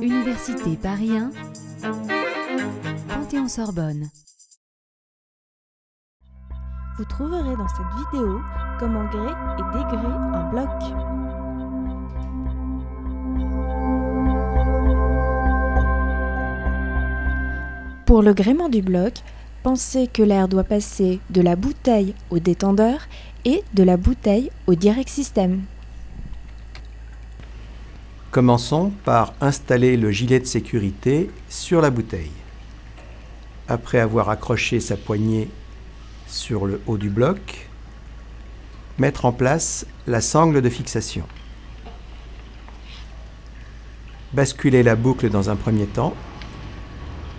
Université Paris 1, Panthéon-Sorbonne. Vous trouverez dans cette vidéo comment gré et dégré un bloc. Pour le gréement du bloc, pensez que l'air doit passer de la bouteille au détendeur et de la bouteille au direct système. Commençons par installer le gilet de sécurité sur la bouteille. Après avoir accroché sa poignée sur le haut du bloc, mettre en place la sangle de fixation. Basculer la boucle dans un premier temps,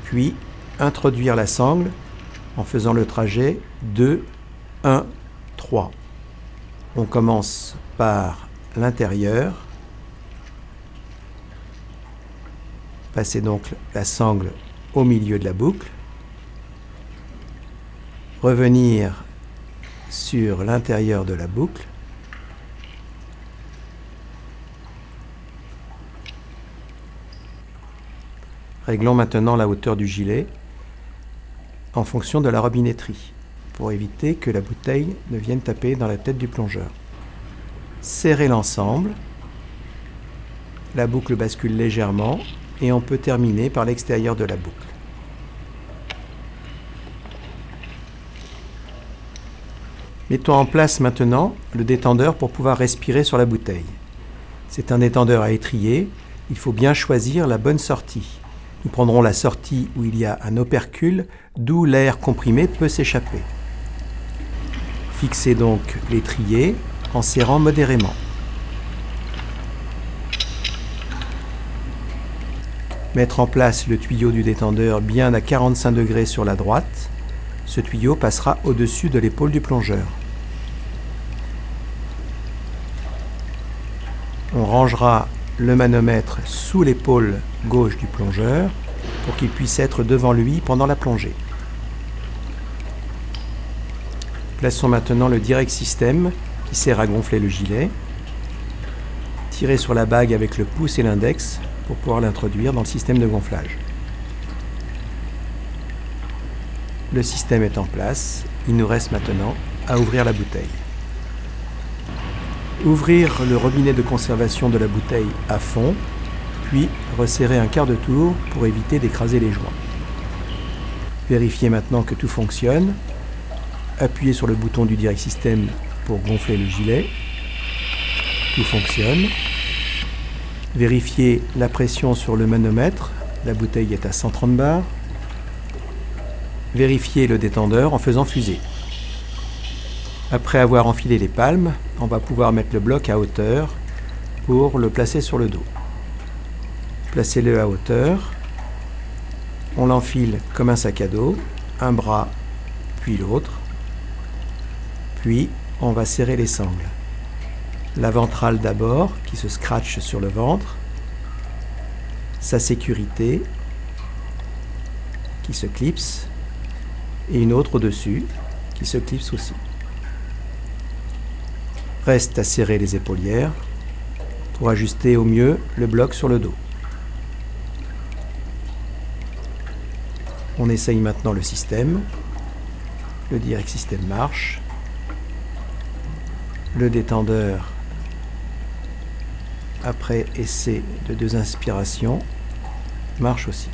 puis introduire la sangle en faisant le trajet 2, 1, 3. On commence par l'intérieur. Passez donc la sangle au milieu de la boucle. Revenir sur l'intérieur de la boucle. Réglons maintenant la hauteur du gilet en fonction de la robinetterie, pour éviter que la bouteille ne vienne taper dans la tête du plongeur. Serrez l'ensemble, la boucle bascule légèrement et on peut terminer par l'extérieur de la boucle. Mettons en place maintenant le détendeur pour pouvoir respirer sur la bouteille. C'est un détendeur à étrier, il faut bien choisir la bonne sortie. Nous prendrons la sortie où il y a un opercule, d'où l'air comprimé peut s'échapper. Fixez donc l'étrier en serrant modérément. Mettre en place le tuyau du détendeur bien à 45 degrés sur la droite. Ce tuyau passera au-dessus de l'épaule du plongeur. On rangera le manomètre sous l'épaule gauche du plongeur pour qu'il puisse être devant lui pendant la plongée. Plaçons maintenant le direct système qui sert à gonfler le gilet. Tirez sur la bague avec le pouce et l'index pour pouvoir l'introduire dans le système de gonflage. Le système est en place, il nous reste maintenant à ouvrir la bouteille. Ouvrir le robinet de conservation de la bouteille à fond, puis resserrer un quart de tour pour éviter d'écraser les joints. Vérifiez maintenant que tout fonctionne. Appuyez sur le bouton du direct système pour gonfler le gilet. Tout fonctionne. Vérifiez la pression sur le manomètre. La bouteille est à 130 bars. Vérifiez le détendeur en faisant fuser. Après avoir enfilé les palmes, on va pouvoir mettre le bloc à hauteur pour le placer sur le dos. Placez-le à hauteur. On l'enfile comme un sac à dos, un bras puis l'autre. Puis on va serrer les sangles. La ventrale d'abord qui se scratche sur le ventre. Sa sécurité qui se clipse. Et une autre au-dessus qui se clipse aussi. Reste à serrer les épaulières pour ajuster au mieux le bloc sur le dos. On essaye maintenant le système. Le direct système marche. Le détendeur, après essai de deux inspirations, marche aussi.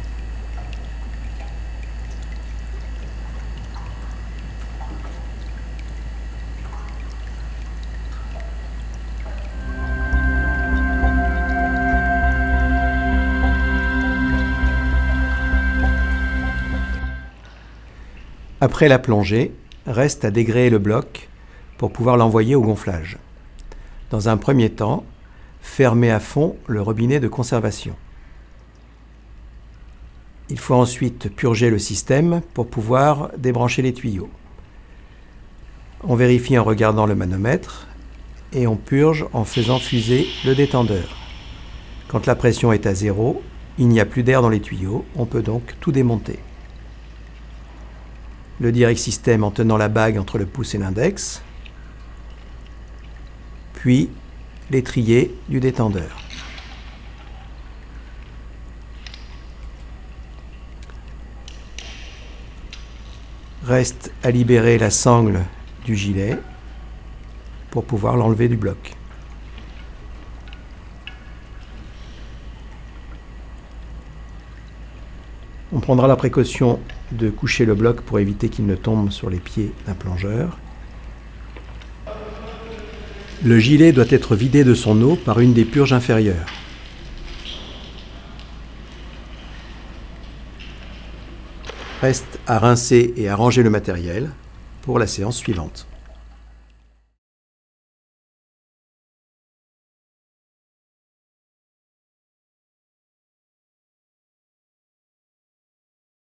Après la plongée, reste à dégréer le bloc pour pouvoir l'envoyer au gonflage. Dans un premier temps, fermez à fond le robinet de conservation. Il faut ensuite purger le système pour pouvoir débrancher les tuyaux. On vérifie en regardant le manomètre et on purge en faisant fuser le détendeur. Quand la pression est à zéro, il n'y a plus d'air dans les tuyaux, on peut donc tout démonter le direct système en tenant la bague entre le pouce et l'index, puis l'étrier du détendeur. Reste à libérer la sangle du gilet pour pouvoir l'enlever du bloc. On prendra la précaution de coucher le bloc pour éviter qu'il ne tombe sur les pieds d'un plongeur. Le gilet doit être vidé de son eau par une des purges inférieures. Reste à rincer et à ranger le matériel pour la séance suivante.